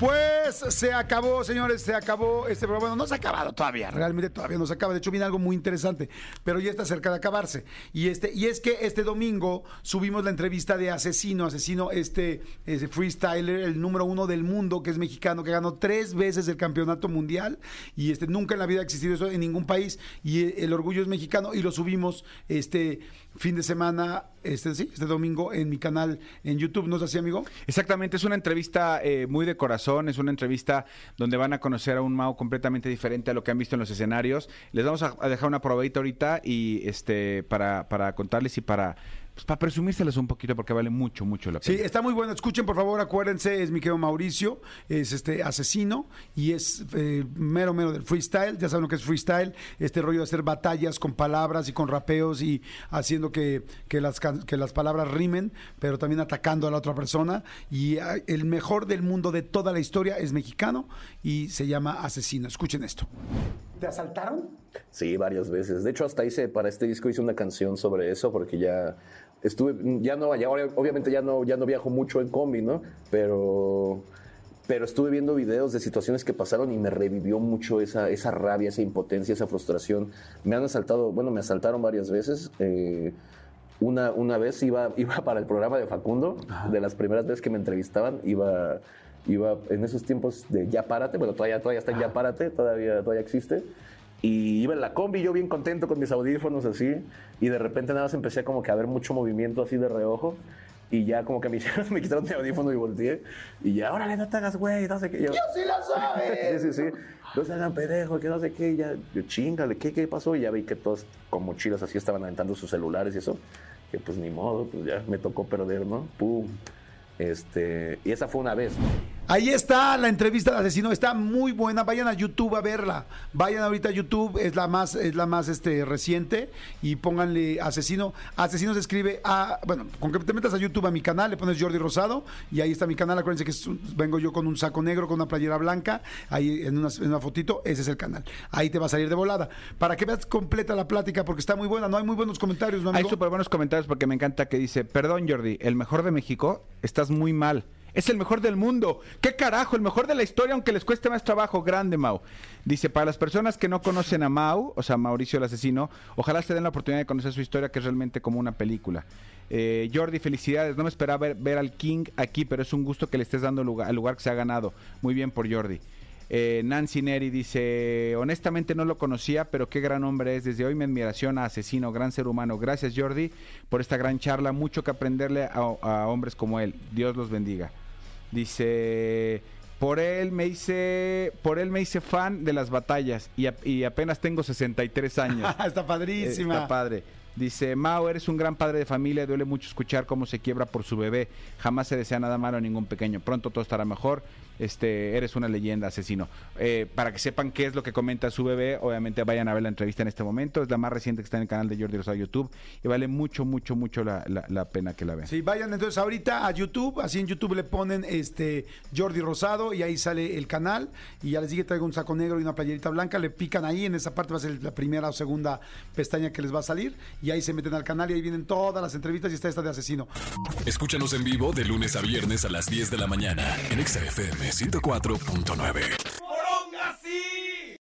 Pues se acabó, señores, se acabó este programa. Bueno, no se ha acabado todavía, realmente todavía no se acaba. De hecho, viene algo muy interesante, pero ya está cerca de acabarse. Y este, y es que este domingo subimos la entrevista de Asesino, Asesino, este, ese freestyler, el número uno del mundo, que es mexicano, que ganó tres veces el campeonato mundial. Y este, nunca en la vida ha existido eso en ningún país. Y el orgullo es mexicano, y lo subimos este fin de semana, este sí, este domingo en mi canal en YouTube. ¿No es así, amigo? Exactamente, es una entrevista eh, muy de corazón, es una entrevista donde van a conocer a un Mao completamente diferente a lo que han visto en los escenarios. Les vamos a, a dejar una probadita ahorita y este para, para contarles y para pues, para presumírselas un poquito porque vale mucho, mucho la pena. Sí, está muy bueno. Escuchen, por favor, acuérdense, es mi querido Mauricio, es este asesino y es eh, mero, mero del freestyle. Ya saben lo que es freestyle, este rollo de hacer batallas con palabras y con rapeos y haciendo que, que las, que las palabras rimen, pero también atacando a la otra persona. Y ah, el mejor del mundo de toda la historia es mexicano y se llama Asesino. Escuchen esto. ¿Te asaltaron? Sí, varias veces. De hecho, hasta hice, para este disco hice una canción sobre eso, porque ya estuve, ya no, ya, obviamente ya no, ya no viajo mucho en combi, ¿no? Pero, pero estuve viendo videos de situaciones que pasaron y me revivió mucho esa, esa rabia, esa impotencia, esa frustración. Me han asaltado, bueno, me asaltaron varias veces. eh, una, una vez iba, iba para el programa de Facundo, de las primeras veces que me entrevistaban, iba, iba en esos tiempos de Ya Párate, bueno, todavía, todavía está en Ya Párate, todavía, todavía existe. Y iba en la combi, yo bien contento con mis audífonos así, y de repente nada más empecé como que a ver mucho movimiento así de reojo, y ya como que me, hicieron- me quitaron mi audífono y volteé, y ya, órale, no te hagas güey, no sé qué. Yo, sí lo sabes! Sí, sí, sí. No se hagan pendejo, que no sé qué. y Ya, yo, chingale, ¿qué, ¿qué pasó? Y ya vi que todos con mochilas así estaban aventando sus celulares y eso. Que pues ni modo, pues ya me tocó perder, ¿no? Pum. Este, y esa fue una vez. Ahí está la entrevista de asesino, está muy buena. Vayan a YouTube a verla. Vayan ahorita a YouTube, es la más, es la más este reciente y pónganle asesino. Asesino se escribe a, bueno, con que te metas a YouTube a mi canal, le pones Jordi Rosado y ahí está mi canal. Acuérdense que es vengo yo con un saco negro, con una playera blanca, ahí en una, en una fotito, ese es el canal. Ahí te va a salir de volada. Para que veas completa la plática, porque está muy buena. No hay muy buenos comentarios, ¿no, Hay amigo? súper buenos comentarios porque me encanta que dice, perdón Jordi, el mejor de México, estás muy mal. Es el mejor del mundo. ¿Qué carajo? El mejor de la historia, aunque les cueste más trabajo. Grande, Mau. Dice, para las personas que no conocen a Mau, o sea, Mauricio el asesino, ojalá se den la oportunidad de conocer su historia, que es realmente como una película. Eh, Jordi, felicidades. No me esperaba ver, al King aquí, pero es un gusto que le estés dando lugar, al lugar que se ha ganado. Muy bien por Jordi. Eh, Nancy Neri dice, honestamente no lo conocía, pero qué gran hombre es. Desde hoy mi admiración a Asesino, gran ser humano. Gracias Jordi por esta gran charla. Mucho que aprenderle a hombres como él. Dios los bendiga. Dice, por él me hice, por él me hice fan de las batallas y, a- y apenas tengo 63 años. está padrísima. Está padre. Dice, Mao, eres un gran padre de familia, duele mucho escuchar cómo se quiebra por su bebé. Jamás se desea nada malo a ningún pequeño. Pronto todo estará mejor. Este, eres una leyenda, asesino. Eh, para que sepan qué es lo que comenta su bebé, obviamente vayan a ver la entrevista en este momento. Es la más reciente que está en el canal de Jordi Rosado YouTube y vale mucho, mucho, mucho la, la- pena que la vean. Sí, vayan entonces ahorita a YouTube, así en YouTube le ponen este Jordi Rosado y ahí sale el canal y ya les dije traigo un saco negro y una playerita blanca, le pican ahí, en esa parte va a ser la primera o segunda pestaña que les va a salir y ahí se meten al canal y ahí vienen todas las entrevistas y está esta de asesino. Escúchanos en vivo de lunes a viernes a las 10 de la mañana en Exa FM 104.9.